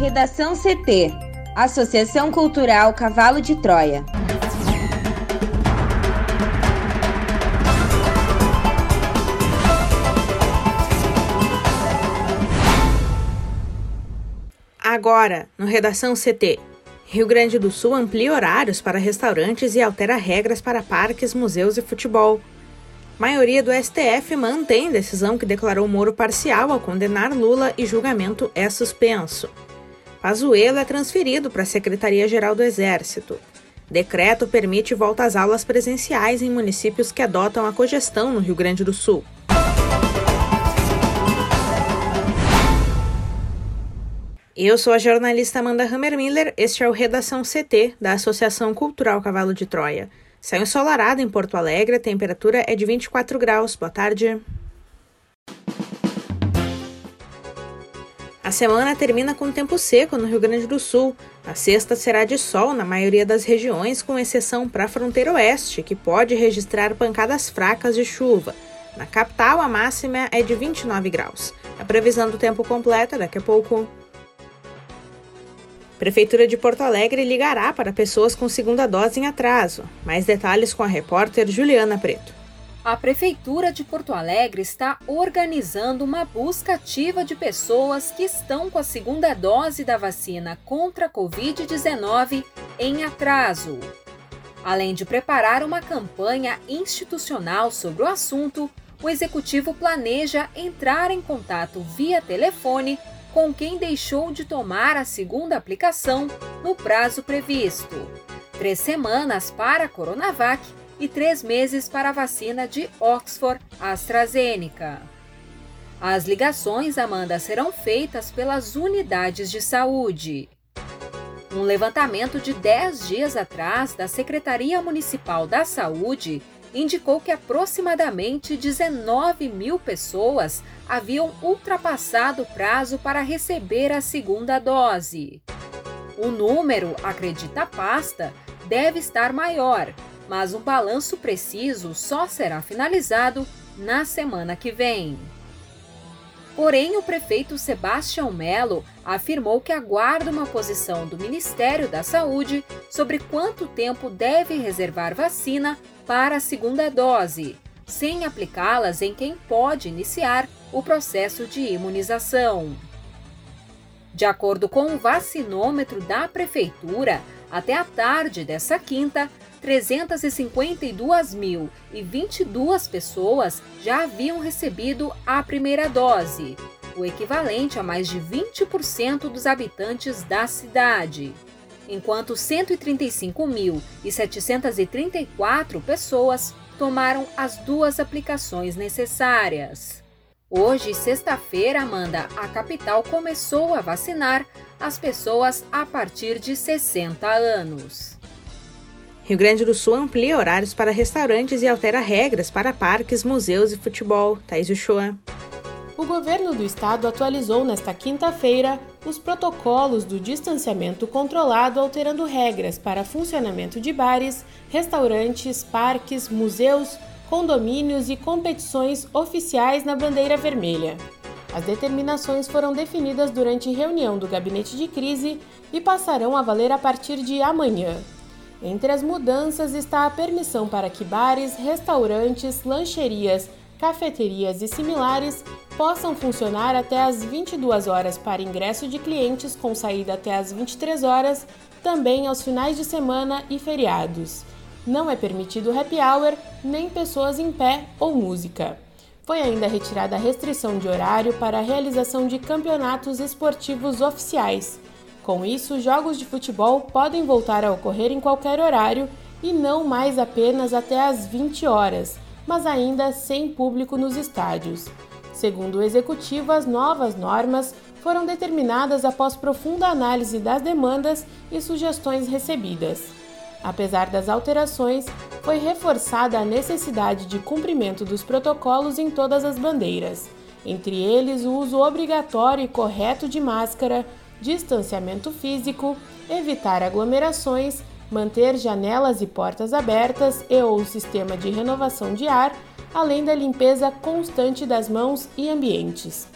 Redação CT Associação Cultural Cavalo de Troia. Agora, no Redação CT. Rio Grande do Sul amplia horários para restaurantes e altera regras para parques, museus e futebol. Maioria do STF mantém decisão que declarou Moro parcial ao condenar Lula e julgamento é suspenso. Pazuello é transferido para a Secretaria-Geral do Exército. Decreto permite volta às aulas presenciais em municípios que adotam a cogestão no Rio Grande do Sul. Eu sou a jornalista Amanda Hammermiller, este é o Redação CT da Associação Cultural Cavalo de Troia. Céu ensolarado em Porto Alegre, a temperatura é de 24 graus. Boa tarde. A semana termina com tempo seco no Rio Grande do Sul. A sexta será de sol na maioria das regiões, com exceção para a fronteira oeste, que pode registrar pancadas fracas de chuva. Na capital, a máxima é de 29 graus. A previsão do tempo completa daqui a pouco. Prefeitura de Porto Alegre ligará para pessoas com segunda dose em atraso. Mais detalhes com a repórter Juliana Preto. A Prefeitura de Porto Alegre está organizando uma busca ativa de pessoas que estão com a segunda dose da vacina contra a Covid-19 em atraso. Além de preparar uma campanha institucional sobre o assunto, o Executivo planeja entrar em contato via telefone com quem deixou de tomar a segunda aplicação no prazo previsto. Três semanas para a Coronavac e três meses para a vacina de Oxford AstraZeneca. As ligações, Amanda, serão feitas pelas unidades de saúde. Um levantamento de 10 dias atrás da Secretaria Municipal da Saúde indicou que aproximadamente 19 mil pessoas haviam ultrapassado o prazo para receber a segunda dose. O número, acredita a pasta, deve estar maior, mas um balanço preciso só será finalizado na semana que vem. Porém, o prefeito Sebastião Melo afirmou que aguarda uma posição do Ministério da Saúde sobre quanto tempo deve reservar vacina para a segunda dose, sem aplicá-las em quem pode iniciar o processo de imunização. De acordo com o vacinômetro da Prefeitura, até a tarde dessa quinta, 352.022 pessoas já haviam recebido a primeira dose, o equivalente a mais de 20% dos habitantes da cidade, enquanto 135.734 pessoas tomaram as duas aplicações necessárias. Hoje, sexta-feira, Amanda, a capital começou a vacinar as pessoas a partir de 60 anos. Rio Grande do Sul amplia horários para restaurantes e altera regras para parques, museus e futebol. Thaís Uchoa. O governo do estado atualizou nesta quinta-feira os protocolos do distanciamento controlado, alterando regras para funcionamento de bares, restaurantes, parques, museus, condomínios e competições oficiais na bandeira vermelha. As determinações foram definidas durante reunião do gabinete de crise e passarão a valer a partir de amanhã. Entre as mudanças está a permissão para que bares, restaurantes, lancherias, cafeterias e similares possam funcionar até às 22 horas para ingresso de clientes com saída até às 23 horas, também aos finais de semana e feriados. Não é permitido happy hour, nem pessoas em pé ou música. Foi ainda retirada a restrição de horário para a realização de campeonatos esportivos oficiais com isso, jogos de futebol podem voltar a ocorrer em qualquer horário e não mais apenas até às 20 horas, mas ainda sem público nos estádios. Segundo o executivo, as novas normas foram determinadas após profunda análise das demandas e sugestões recebidas. Apesar das alterações, foi reforçada a necessidade de cumprimento dos protocolos em todas as bandeiras, entre eles o uso obrigatório e correto de máscara, distanciamento físico, evitar aglomerações, manter janelas e portas abertas e ou sistema de renovação de ar, além da limpeza constante das mãos e ambientes.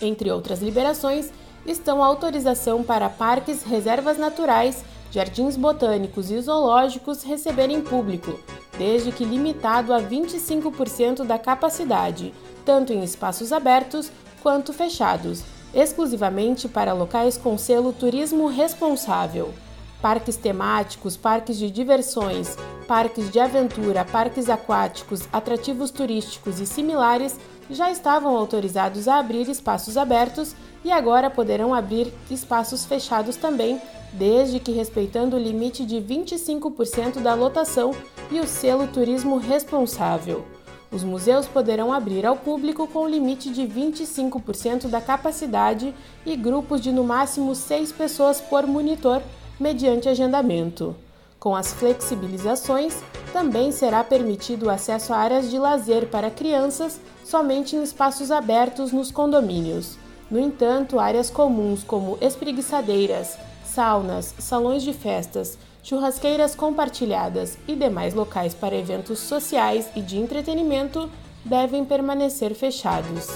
Entre outras liberações, estão a autorização para parques, reservas naturais, jardins botânicos e zoológicos receberem público, desde que limitado a 25% da capacidade, tanto em espaços abertos quanto fechados, exclusivamente para locais com selo Turismo Responsável. Parques temáticos, parques de diversões, parques de aventura, parques aquáticos, atrativos turísticos e similares já estavam autorizados a abrir espaços abertos e agora poderão abrir espaços fechados também, desde que respeitando o limite de 25% da lotação e o selo Turismo Responsável. Os museus poderão abrir ao público com limite de 25% da capacidade e grupos de no máximo seis pessoas por monitor, mediante agendamento. Com as flexibilizações, também será permitido o acesso a áreas de lazer para crianças somente em espaços abertos nos condomínios. No entanto, áreas comuns como espreguiçadeiras, saunas, salões de festas, churrasqueiras compartilhadas e demais locais para eventos sociais e de entretenimento devem permanecer fechados.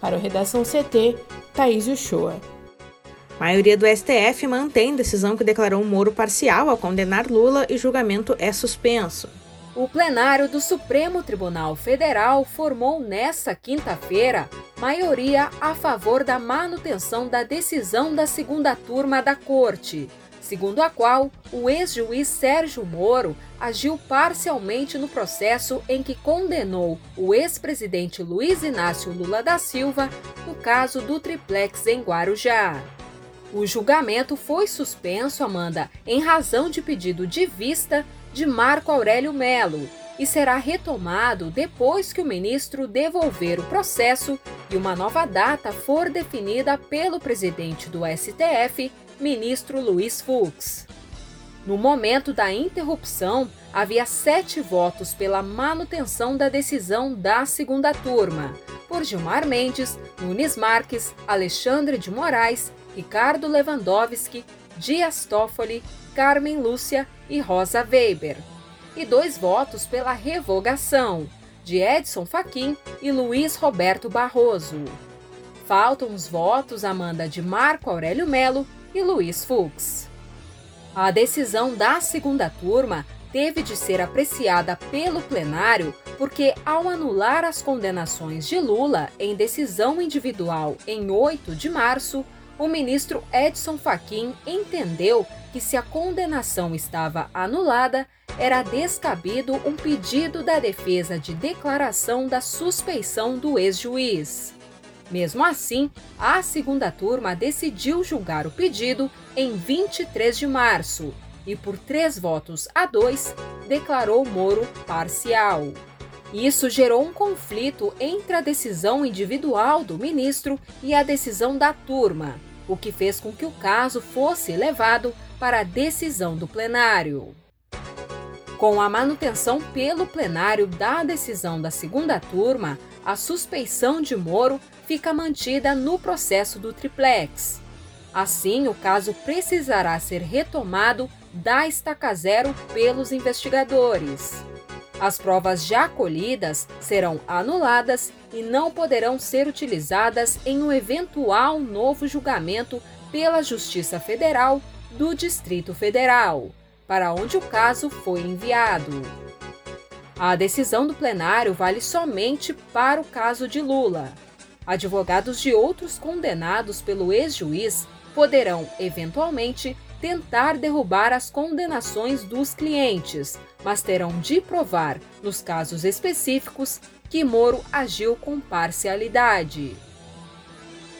Para o Redação CT, Thaís Uchoa. A maioria do STF mantém decisão que declarou um Moro parcial ao condenar Lula e julgamento é suspenso. O plenário do Supremo Tribunal Federal formou nesta quinta-feira maioria a favor da manutenção da decisão da segunda turma da Corte, segundo a qual o ex-juiz Sérgio Moro agiu parcialmente no processo em que condenou o ex-presidente Luiz Inácio Lula da Silva no caso do triplex em Guarujá. O julgamento foi suspenso, Amanda, em razão de pedido de vista de Marco Aurélio Melo e será retomado depois que o ministro devolver o processo e uma nova data for definida pelo presidente do STF, ministro Luiz Fux. No momento da interrupção, havia sete votos pela manutenção da decisão da segunda turma, por Gilmar Mendes, Nunes Marques, Alexandre de Moraes, Ricardo Lewandowski, Dias Toffoli, Carmen Lúcia e Rosa Weber, e dois votos pela revogação, de Edson Fachin e Luiz Roberto Barroso. Faltam os votos, Amanda, de Marco Aurélio Melo e Luiz Fux. A decisão da segunda turma teve de ser apreciada pelo plenário porque, ao anular as condenações de Lula em decisão individual em 8 de março, o ministro Edson Fachin entendeu que se a condenação estava anulada, era descabido um pedido da defesa de declaração da suspeição do ex-juiz. Mesmo assim, a segunda turma decidiu julgar o pedido em 23 de março e, por três votos a dois, declarou Moro parcial. Isso gerou um conflito entre a decisão individual do ministro e a decisão da turma, o que fez com que o caso fosse levado para a decisão do plenário. Com a manutenção pelo plenário da decisão da segunda turma, a suspeição de Moro fica mantida no processo do triplex. Assim, o caso precisará ser retomado da estaca zero pelos investigadores. As provas já colhidas serão anuladas e não poderão ser utilizadas em um eventual novo julgamento pela Justiça Federal do Distrito Federal, para onde o caso foi enviado. A decisão do plenário vale somente para o caso de Lula. Advogados de outros condenados pelo ex-juiz poderão, eventualmente, tentar derrubar as condenações dos clientes, mas terão de provar, nos casos específicos, que Moro agiu com parcialidade.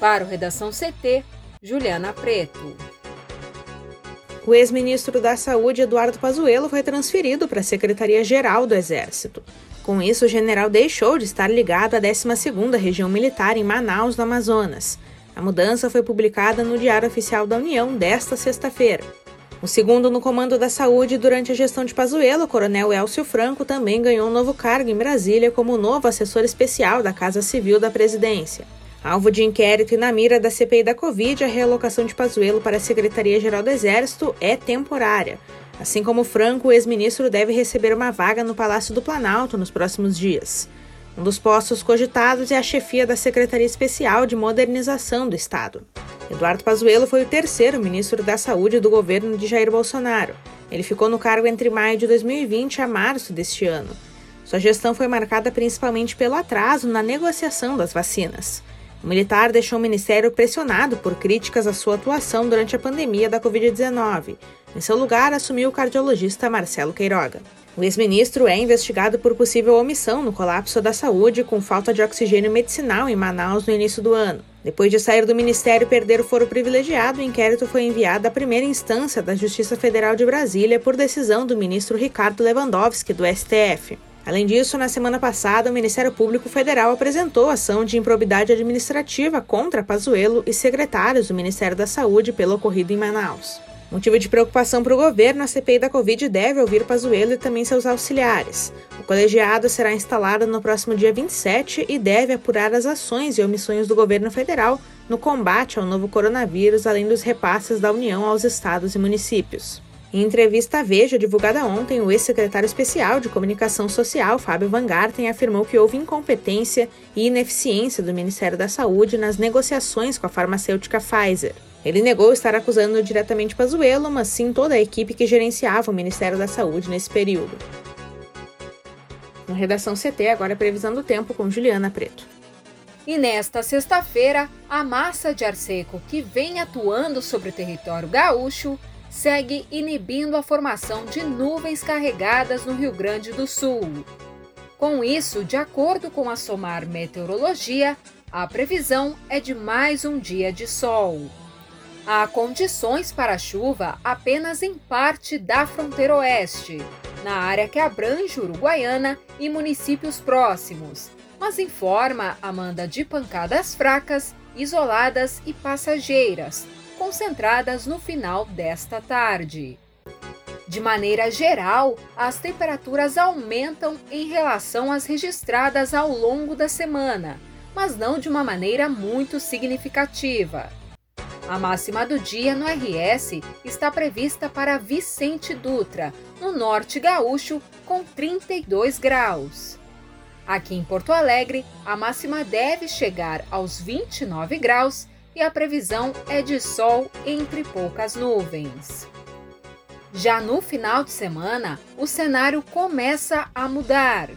Para o Redação CT, Juliana Preto. O ex-ministro da Saúde, Eduardo Pazuello, foi transferido para a Secretaria-Geral do Exército. Com isso, o general deixou de estar ligado à 12ª Região Militar em Manaus, no Amazonas. A mudança foi publicada no Diário Oficial da União desta sexta-feira. O segundo no comando da saúde durante a gestão de Pazuello, o coronel Elcio Franco, também ganhou um novo cargo em Brasília como novo assessor especial da Casa Civil da Presidência. Alvo de inquérito e na mira da CPI da Covid, a realocação de Pazuello para a Secretaria-Geral do Exército é temporária. Assim como Franco, o ex-ministro deve receber uma vaga no Palácio do Planalto nos próximos dias. Um dos postos cogitados é a chefia da Secretaria Especial de Modernização do Estado. Eduardo Pazuello foi o terceiro ministro da Saúde do governo de Jair Bolsonaro. Ele ficou no cargo entre maio de 2020 a março deste ano. Sua gestão foi marcada principalmente pelo atraso na negociação das vacinas. O militar deixou o ministério pressionado por críticas à sua atuação durante a pandemia da Covid-19. Em seu lugar, assumiu o cardiologista Marcelo Queiroga. O ex-ministro é investigado por possível omissão no colapso da saúde com falta de oxigênio medicinal em Manaus no início do ano. Depois de sair do ministério e perder o foro privilegiado, o inquérito foi enviado à primeira instância da Justiça Federal de Brasília por decisão do ministro Ricardo Lewandowski, do STF. Além disso, na semana passada, o Ministério Público Federal apresentou ação de improbidade administrativa contra Pazuello e secretários do Ministério da Saúde pelo ocorrido em Manaus. Motivo de preocupação para o governo, a CPI da Covid deve ouvir Pazuello e também seus auxiliares. O colegiado será instalado no próximo dia 27 e deve apurar as ações e omissões do governo federal no combate ao novo coronavírus, além dos repasses da União aos estados e municípios. Em entrevista à Veja, divulgada ontem, o ex-secretário especial de Comunicação Social, Fábio Van Garten, afirmou que houve incompetência e ineficiência do Ministério da Saúde nas negociações com a farmacêutica Pfizer. Ele negou estar acusando diretamente Pazuello, mas sim toda a equipe que gerenciava o Ministério da Saúde nesse período. No Redação CT, agora previsão do tempo com Juliana Preto. E nesta sexta-feira, a massa de ar seco que vem atuando sobre o território gaúcho segue inibindo a formação de nuvens carregadas no Rio Grande do Sul. Com isso, de acordo com a SOMAR Meteorologia, a previsão é de mais um dia de sol. Há condições para chuva apenas em parte da fronteira oeste, na área que abrange Uruguaiana e municípios próximos, mas informa Amanda de pancadas fracas, isoladas e passageiras, concentradas no final desta tarde. De maneira geral, as temperaturas aumentam em relação às registradas ao longo da semana, mas não de uma maneira muito significativa. A máxima do dia no RS está prevista para Vicente Dutra, no norte gaúcho, com 32 graus. Aqui em Porto Alegre, a máxima deve chegar aos 29 graus e a previsão é de sol entre poucas nuvens. Já no final de semana, o cenário começa a mudar.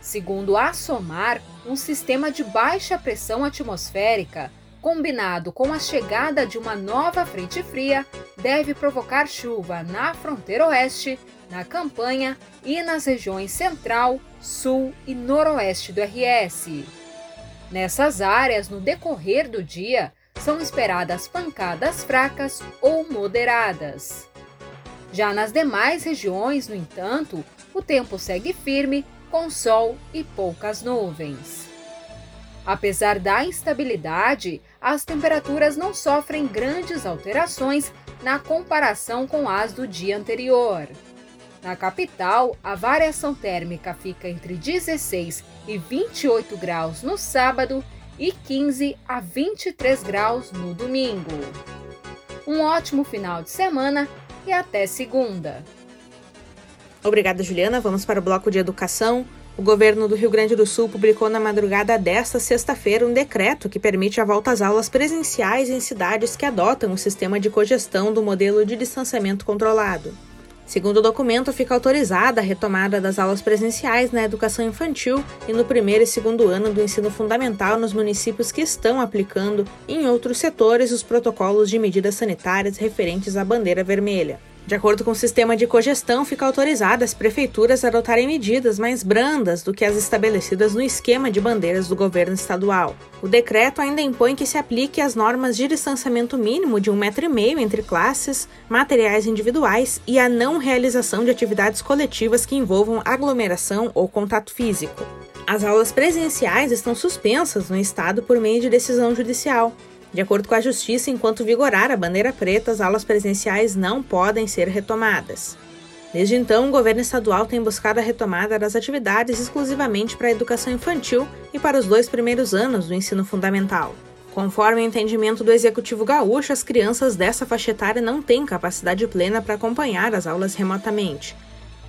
Segundo a SOMAR, um sistema de baixa pressão atmosférica, combinado com a chegada de uma nova frente fria, deve provocar chuva na fronteira oeste, na campanha e nas regiões central, sul e noroeste do RS. Nessas áreas, no decorrer do dia, são esperadas pancadas fracas ou moderadas. Já nas demais regiões, no entanto, o tempo segue firme, com sol e poucas nuvens. Apesar da instabilidade, as temperaturas não sofrem grandes alterações na comparação com as do dia anterior. Na capital, a variação térmica fica entre 16 e 28 graus no sábado e 15 a 23 graus no domingo. Um ótimo final de semana e até segunda. Obrigada, Juliana. Vamos para o bloco de educação. O governo do Rio Grande do Sul publicou na madrugada desta sexta-feira um decreto que permite a volta às aulas presenciais em cidades que adotam o sistema de cogestão do modelo de distanciamento controlado. Segundo o documento, fica autorizada a retomada das aulas presenciais na educação infantil e no primeiro e segundo ano do ensino fundamental nos municípios que estão aplicando, em outros setores, os protocolos de medidas sanitárias referentes à bandeira vermelha. De acordo com o sistema de cogestão, fica autorizada as prefeituras a adotarem medidas mais brandas do que as estabelecidas no esquema de bandeiras do governo estadual. O decreto ainda impõe que se aplique as normas de distanciamento mínimo de um metro e meio entre classes, materiais individuais e a não realização de atividades coletivas que envolvam aglomeração ou contato físico. As aulas presenciais estão suspensas no estado por meio de decisão judicial. De acordo com a Justiça, enquanto vigorar a bandeira preta, as aulas presenciais não podem ser retomadas. Desde então, o governo estadual tem buscado a retomada das atividades exclusivamente para a educação infantil e para os dois primeiros anos do ensino fundamental. Conforme o entendimento do executivo gaúcho, as crianças dessa faixa etária não têm capacidade plena para acompanhar as aulas remotamente.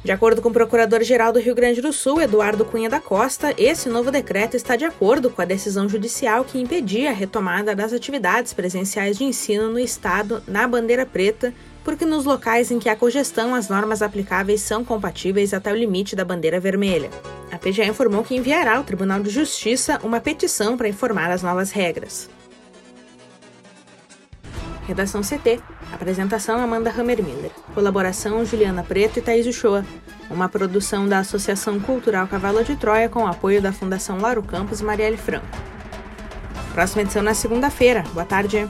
De acordo com o Procurador-Geral do Rio Grande do Sul, Eduardo Cunha da Costa, esse novo decreto está de acordo com a decisão judicial que impedia a retomada das atividades presenciais de ensino no estado na bandeira preta, porque nos locais em que há congestão as normas aplicáveis são compatíveis até o limite da bandeira vermelha. A PGA informou que enviará ao Tribunal de Justiça uma petição para informar as novas regras. Redação CT. Apresentação Amanda Hammermiller. Colaboração Juliana Preto e Thaís Uchoa. Uma produção da Associação Cultural Cavalo de Troia com apoio da Fundação Laro Campos e Marielle Franco. Próxima edição na segunda-feira. Boa tarde.